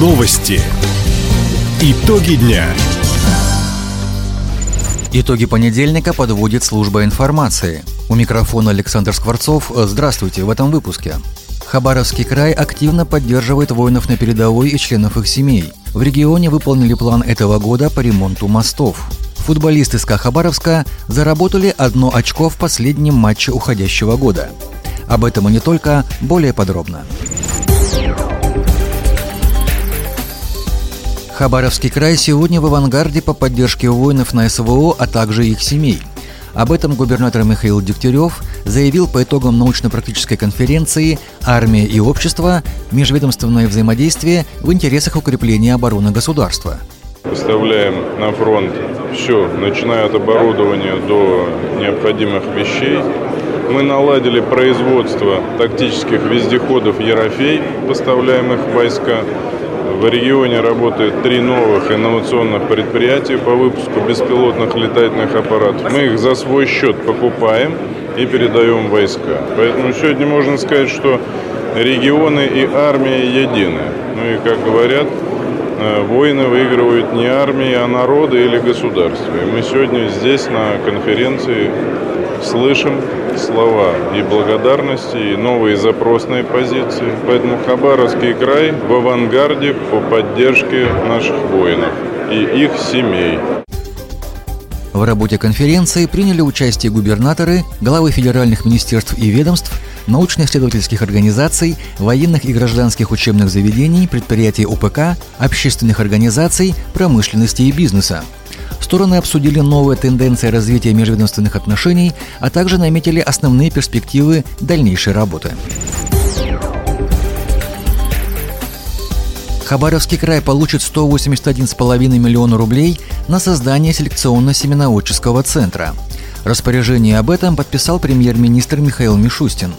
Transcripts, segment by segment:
Новости. Итоги дня. Итоги понедельника подводит служба информации. У микрофона Александр Скворцов. Здравствуйте в этом выпуске. Хабаровский край активно поддерживает воинов на передовой и членов их семей. В регионе выполнили план этого года по ремонту мостов. Футболисты СКА Хабаровска заработали одно очко в последнем матче уходящего года. Об этом и не только, более подробно. Хабаровский край сегодня в авангарде по поддержке воинов на СВО, а также их семей. Об этом губернатор Михаил Дегтярев заявил по итогам научно-практической конференции «Армия и общество. Межведомственное взаимодействие в интересах укрепления обороны государства». Поставляем на фронт все, начиная от оборудования до необходимых вещей. Мы наладили производство тактических вездеходов «Ерофей», поставляемых войска. В регионе работает три новых инновационных предприятия по выпуску беспилотных летательных аппаратов. Мы их за свой счет покупаем и передаем войска. Поэтому сегодня можно сказать, что регионы и армия едины. Ну и, как говорят, э, войны выигрывают не армии, а народы или государства. И мы сегодня здесь на конференции слышим слова и благодарности, и новые запросные позиции. Поэтому Хабаровский край в авангарде по поддержке наших воинов и их семей. В работе конференции приняли участие губернаторы, главы федеральных министерств и ведомств, научно-исследовательских организаций, военных и гражданских учебных заведений, предприятий УПК, общественных организаций, промышленности и бизнеса. Стороны обсудили новые тенденции развития межведомственных отношений, а также наметили основные перспективы дальнейшей работы. Хабаровский край получит 181,5 миллиона рублей на создание селекционно-семеноводческого центра. Распоряжение об этом подписал премьер-министр Михаил Мишустин.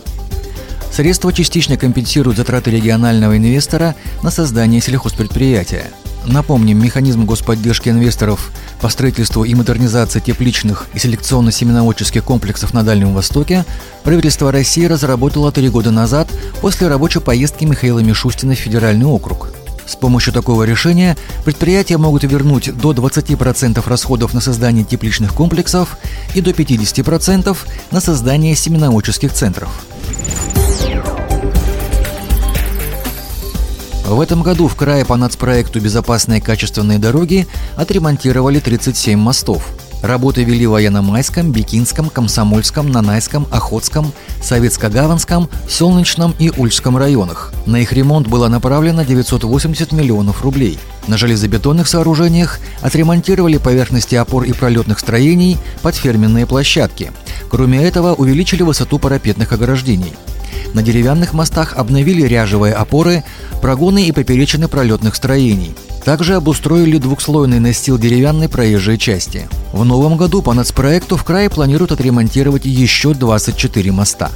Средства частично компенсируют затраты регионального инвестора на создание сельхозпредприятия. Напомним, механизм господдержки инвесторов по строительству и модернизации тепличных и селекционно-семеноводческих комплексов на Дальнем Востоке правительство России разработало три года назад после рабочей поездки Михаила Мишустина в Федеральный округ. С помощью такого решения предприятия могут вернуть до 20% расходов на создание тепличных комплексов и до 50% на создание семеноводческих центров. В этом году в крае по нацпроекту «Безопасные качественные дороги» отремонтировали 37 мостов. Работы вели в Военно-Майском, Бикинском, Комсомольском, Нанайском, Охотском, Советско-Гаванском, Солнечном и Ульском районах. На их ремонт было направлено 980 миллионов рублей. На железобетонных сооружениях отремонтировали поверхности опор и пролетных строений под ферменные площадки. Кроме этого, увеличили высоту парапетных ограждений. На деревянных мостах обновили ряжевые опоры, прогоны и поперечины пролетных строений. Также обустроили двухслойный настил деревянной проезжей части. В новом году по нацпроекту в крае планируют отремонтировать еще 24 моста.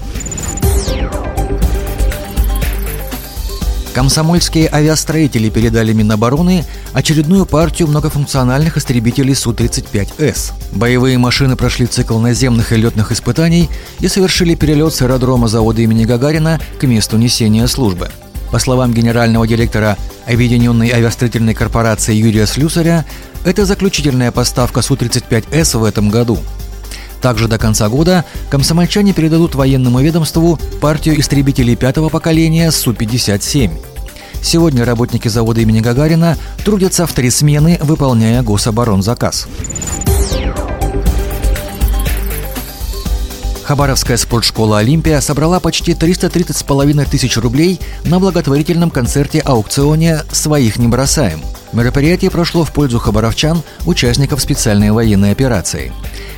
Комсомольские авиастроители передали Минобороны очередную партию многофункциональных истребителей Су-35С. Боевые машины прошли цикл наземных и летных испытаний и совершили перелет с аэродрома завода имени Гагарина к месту несения службы. По словам генерального директора Объединенной авиастроительной корпорации Юрия Слюсаря, это заключительная поставка Су-35С в этом году. Также до конца года комсомольчане передадут военному ведомству партию истребителей пятого поколения Су-57. Сегодня работники завода имени Гагарина трудятся в три смены, выполняя гособоронзаказ. Хабаровская спортшкола «Олимпия» собрала почти 330,5 тысяч рублей на благотворительном концерте-аукционе «Своих не бросаем». Мероприятие прошло в пользу хабаровчан, участников специальной военной операции.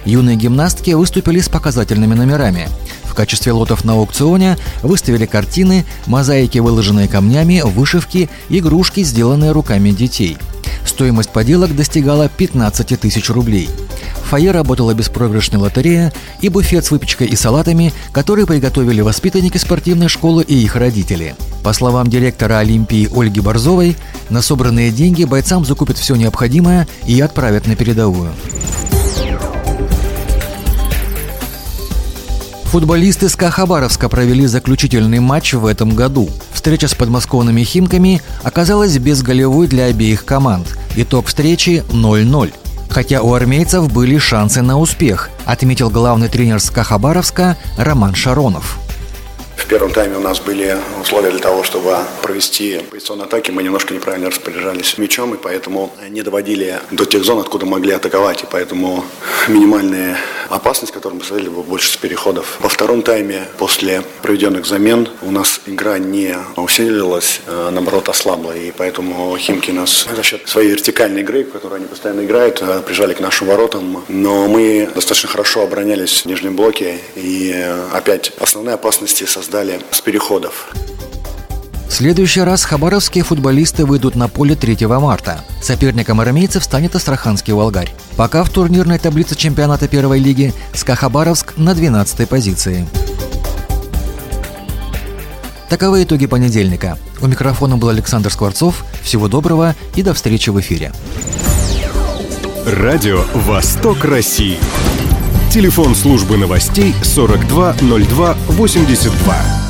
Юные гимнастки выступили с показательными номерами. В качестве лотов на аукционе выставили картины, мозаики, выложенные камнями, вышивки, игрушки, сделанные руками детей. Стоимость поделок достигала 15 тысяч рублей. В фойе работала беспроигрышная лотерея и буфет с выпечкой и салатами, которые приготовили воспитанники спортивной школы и их родители. По словам директора Олимпии Ольги Борзовой, на собранные деньги бойцам закупят все необходимое и отправят на передовую. Футболисты СКА Хабаровска провели заключительный матч в этом году. Встреча с подмосковными «Химками» оказалась безголевой для обеих команд. Итог встречи 0-0. Хотя у армейцев были шансы на успех, отметил главный тренер СКА Хабаровска Роман Шаронов. В первом тайме у нас были условия для того, чтобы провести позиционные атаки. Мы немножко неправильно распоряжались мячом, и поэтому не доводили до тех зон, откуда могли атаковать. И поэтому минимальная опасность, которую мы создали, была больше с переходов. Во втором тайме, после проведенных замен, у нас игра не усилилась, а наоборот ослабла. И поэтому Химки нас за счет своей вертикальной игры, в которой они постоянно играют, э, прижали к нашим воротам. Но мы достаточно хорошо оборонялись в нижнем блоке. И э, опять основные опасности создали с переходов. В следующий раз хабаровские футболисты выйдут на поле 3 марта. Соперником армейцев станет Астраханский Волгарь. Пока в турнирной таблице чемпионата первой лиги СКА Хабаровск на 12 позиции. Таковы итоги понедельника. У микрофона был Александр Скворцов. Всего доброго и до встречи в эфире. Радио «Восток России». Телефон службы новостей 420282.